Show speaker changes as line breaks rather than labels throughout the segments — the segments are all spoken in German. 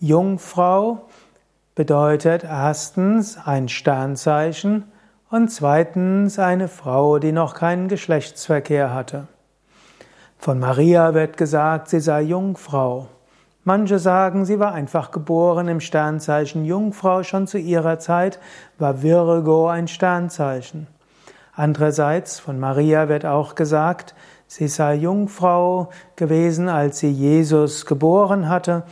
Jungfrau bedeutet erstens ein Sternzeichen und zweitens eine Frau, die noch keinen Geschlechtsverkehr hatte. Von Maria wird gesagt, sie sei Jungfrau. Manche sagen, sie war einfach geboren im Sternzeichen Jungfrau, schon zu ihrer Zeit war Virgo ein Sternzeichen. Andererseits von Maria wird auch gesagt, sie sei Jungfrau gewesen, als sie Jesus geboren hatte.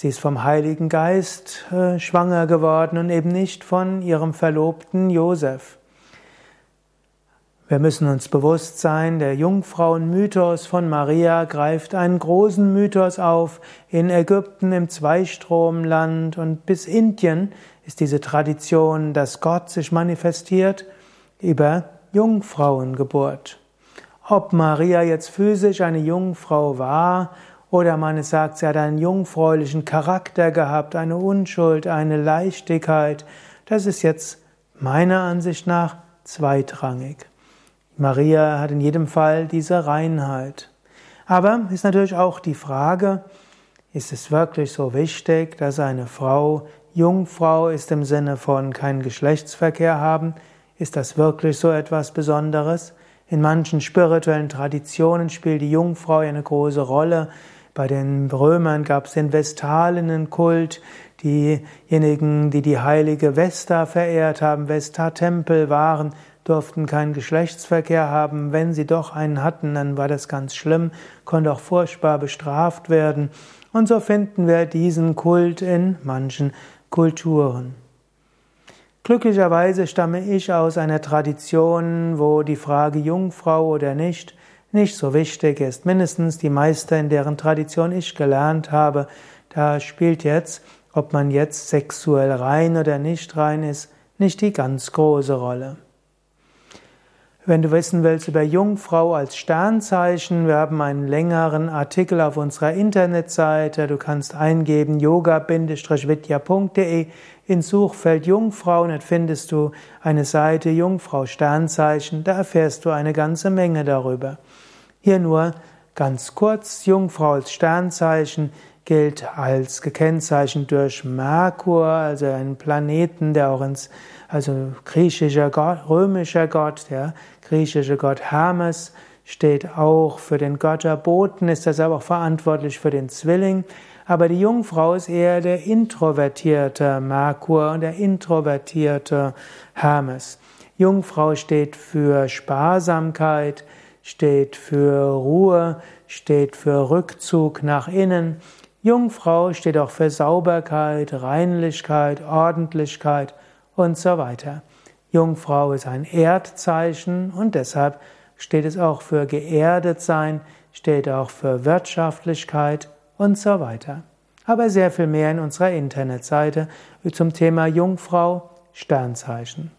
Sie ist vom Heiligen Geist äh, schwanger geworden und eben nicht von ihrem Verlobten Josef. Wir müssen uns bewusst sein, der Jungfrauenmythos von Maria greift einen großen Mythos auf. In Ägypten, im Zweistromland und bis Indien ist diese Tradition, dass Gott sich manifestiert über Jungfrauengeburt. Ob Maria jetzt physisch eine Jungfrau war oder man sagt, sie hat einen jungfräulichen Charakter gehabt, eine Unschuld, eine Leichtigkeit, das ist jetzt meiner Ansicht nach zweitrangig. Maria hat in jedem Fall diese Reinheit. Aber ist natürlich auch die Frage, ist es wirklich so wichtig, dass eine Frau Jungfrau ist im Sinne von keinen Geschlechtsverkehr haben? Ist das wirklich so etwas Besonderes? In manchen spirituellen Traditionen spielt die Jungfrau eine große Rolle. Bei den Römern gab es den Vestalinnenkult. Diejenigen, die die heilige Vesta verehrt haben, Vesta-Tempel waren, durften keinen Geschlechtsverkehr haben. Wenn sie doch einen hatten, dann war das ganz schlimm, konnte auch furchtbar bestraft werden. Und so finden wir diesen Kult in manchen Kulturen. Glücklicherweise stamme ich aus einer Tradition, wo die Frage Jungfrau oder nicht nicht so wichtig ist. Mindestens die Meister, in deren Tradition ich gelernt habe, da spielt jetzt, ob man jetzt sexuell rein oder nicht rein ist, nicht die ganz große Rolle. Wenn du wissen willst über Jungfrau als Sternzeichen, wir haben einen längeren Artikel auf unserer Internetseite. Du kannst eingeben yoga-vidya.de ins Suchfeld Jungfrau und findest du eine Seite Jungfrau Sternzeichen. Da erfährst du eine ganze Menge darüber. Hier nur ganz kurz. Jungfrau als Sternzeichen gilt als gekennzeichnet durch Merkur, also einen Planeten, der auch ins, also griechischer Gott, römischer Gott, der griechische Gott Hermes steht auch für den Götterboten, ist deshalb auch verantwortlich für den Zwilling. Aber die Jungfrau ist eher der introvertierte Merkur und der introvertierte Hermes. Jungfrau steht für Sparsamkeit, steht für Ruhe, steht für Rückzug nach innen, Jungfrau steht auch für Sauberkeit, Reinlichkeit, Ordentlichkeit und so weiter. Jungfrau ist ein Erdzeichen und deshalb steht es auch für geerdet sein, steht auch für Wirtschaftlichkeit und so weiter. Aber sehr viel mehr in unserer Internetseite zum Thema Jungfrau, Sternzeichen.